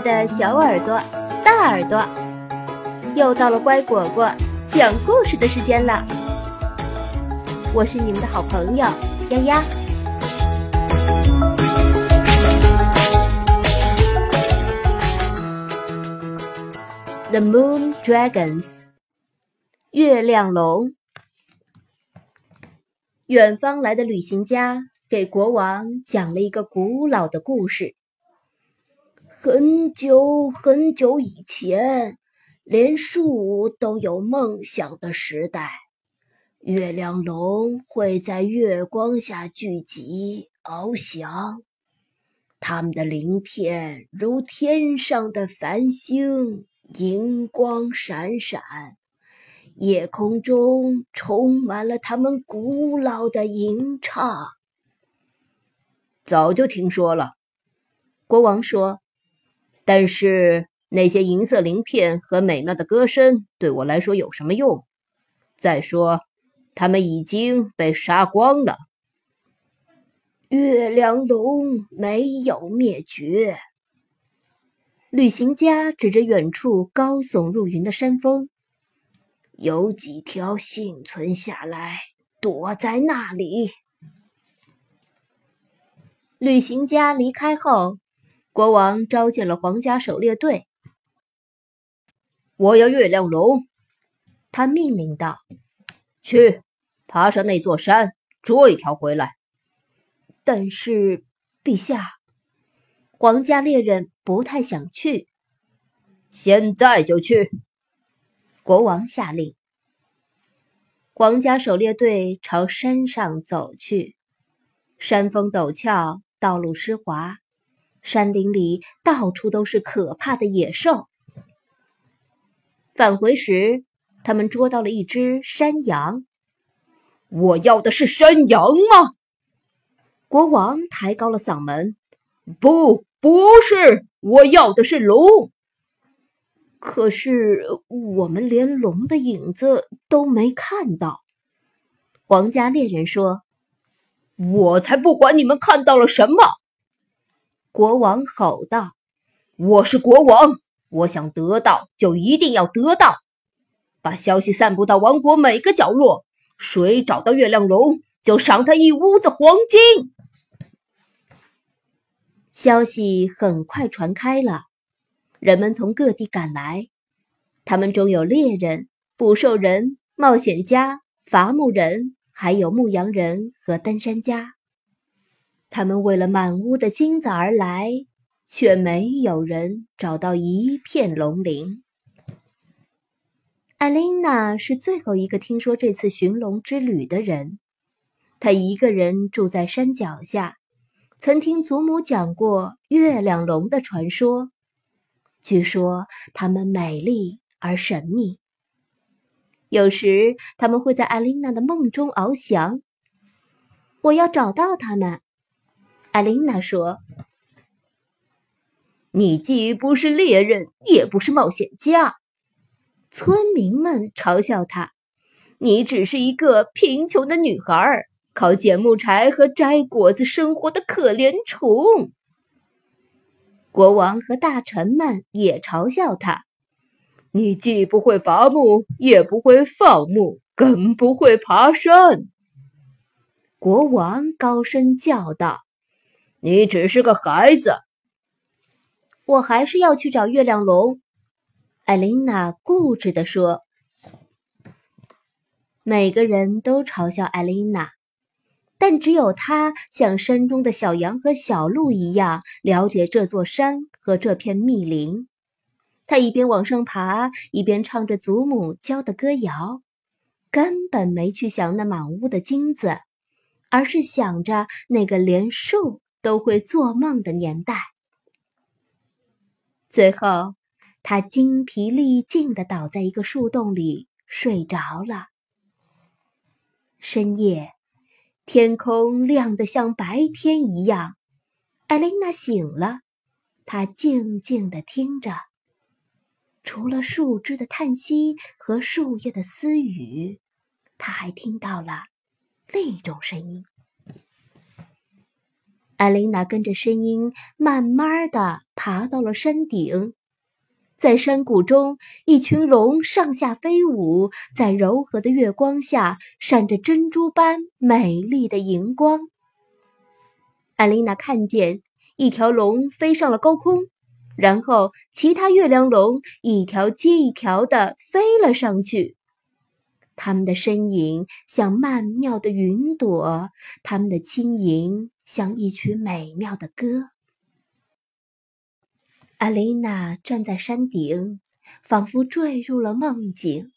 的小耳朵、大耳朵，又到了乖果果讲故事的时间了。我是你们的好朋友丫丫。The Moon Dragons，月亮龙。远方来的旅行家给国王讲了一个古老的故事。很久很久以前，连树都有梦想的时代，月亮龙会在月光下聚集翱翔，它们的鳞片如天上的繁星，银光闪闪，夜空中充满了它们古老的吟唱。早就听说了，国王说。但是那些银色鳞片和美妙的歌声对我来说有什么用？再说，他们已经被杀光了。月亮龙没有灭绝。旅行家指着远处高耸入云的山峰，有几条幸存下来，躲在那里。旅行家离开后。国王召见了皇家狩猎队。我要月亮龙，他命令道：“去，爬上那座山，捉一条回来。”但是，陛下，皇家猎人不太想去。现在就去！国王下令。皇家狩猎队朝山上走去。山峰陡峭，道路湿滑。山林里到处都是可怕的野兽。返回时，他们捉到了一只山羊。我要的是山羊吗？国王抬高了嗓门：“不，不是，我要的是龙。可是我们连龙的影子都没看到。”皇家猎人说：“我才不管你们看到了什么。”国王吼道：“我是国王，我想得到就一定要得到。把消息散布到王国每个角落，谁找到月亮龙，就赏他一屋子黄金。”消息很快传开了，人们从各地赶来，他们中有猎人、捕兽人、冒险家、伐木人，还有牧羊人和登山家。他们为了满屋的金子而来，却没有人找到一片龙鳞。艾琳娜是最后一个听说这次寻龙之旅的人。她一个人住在山脚下，曾听祖母讲过月亮龙的传说。据说它们美丽而神秘，有时他们会在艾琳娜的梦中翱翔。我要找到他们。艾琳娜说：“你既不是猎人，也不是冒险家。”村民们嘲笑他：“你只是一个贫穷的女孩，靠捡木柴和摘果子生活的可怜虫。”国王和大臣们也嘲笑他：“你既不会伐木，也不会放牧，更不会爬山。”国王高声叫道。你只是个孩子，我还是要去找月亮龙。”艾琳娜固执地说。每个人都嘲笑艾琳娜，但只有她像山中的小羊和小鹿一样了解这座山和这片密林。她一边往上爬，一边唱着祖母教的歌谣，根本没去想那满屋的金子，而是想着那个连树。都会做梦的年代。最后，他精疲力尽的倒在一个树洞里睡着了。深夜，天空亮得像白天一样。艾琳娜醒了，她静静的听着，除了树枝的叹息和树叶的私语，她还听到了另一种声音。艾琳娜跟着声音，慢慢的爬到了山顶。在山谷中，一群龙上下飞舞，在柔和的月光下闪着珍珠般美丽的荧光。艾琳娜看见一条龙飞上了高空，然后其他月亮龙一条接一条的飞了上去。他们的身影像曼妙的云朵，他们的轻盈。像一曲美妙的歌。阿琳娜站在山顶，仿佛坠入了梦境。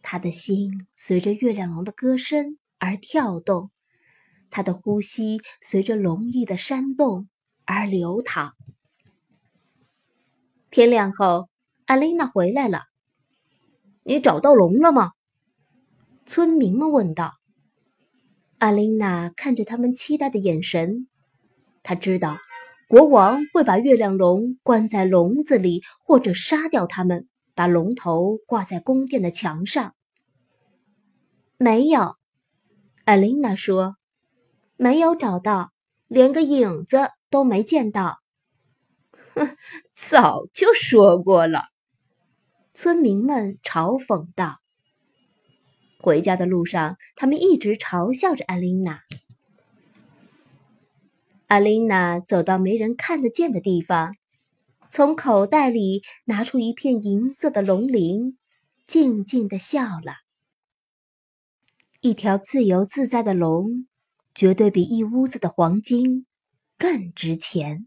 她的心随着月亮龙的歌声而跳动，她的呼吸随着龙翼的扇动而流淌。天亮后，阿琳娜回来了。你找到龙了吗？村民们问道。阿琳娜看着他们期待的眼神，她知道国王会把月亮龙关在笼子里，或者杀掉它们，把龙头挂在宫殿的墙上。没有，阿琳娜说，没有找到，连个影子都没见到。哼，早就说过了，村民们嘲讽道。回家的路上，他们一直嘲笑着阿琳娜。阿琳娜走到没人看得见的地方，从口袋里拿出一片银色的龙鳞，静静的笑了。一条自由自在的龙，绝对比一屋子的黄金更值钱。